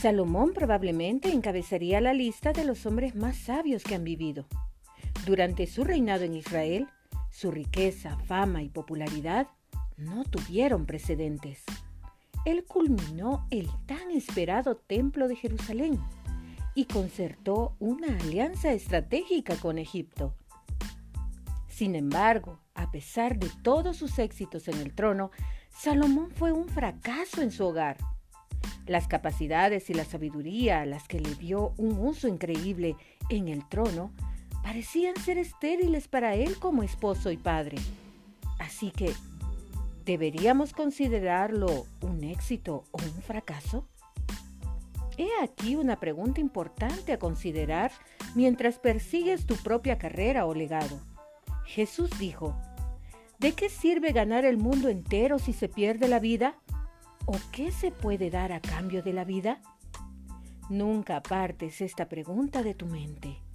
Salomón probablemente encabezaría la lista de los hombres más sabios que han vivido. Durante su reinado en Israel, su riqueza, fama y popularidad no tuvieron precedentes. Él culminó el tan esperado Templo de Jerusalén y concertó una alianza estratégica con Egipto. Sin embargo, a pesar de todos sus éxitos en el trono, Salomón fue un fracaso en su hogar. Las capacidades y la sabiduría a las que le dio un uso increíble en el trono parecían ser estériles para él como esposo y padre. Así que, ¿deberíamos considerarlo un éxito o un fracaso? He aquí una pregunta importante a considerar mientras persigues tu propia carrera o legado. Jesús dijo, ¿de qué sirve ganar el mundo entero si se pierde la vida? ¿O qué se puede dar a cambio de la vida? Nunca apartes esta pregunta de tu mente.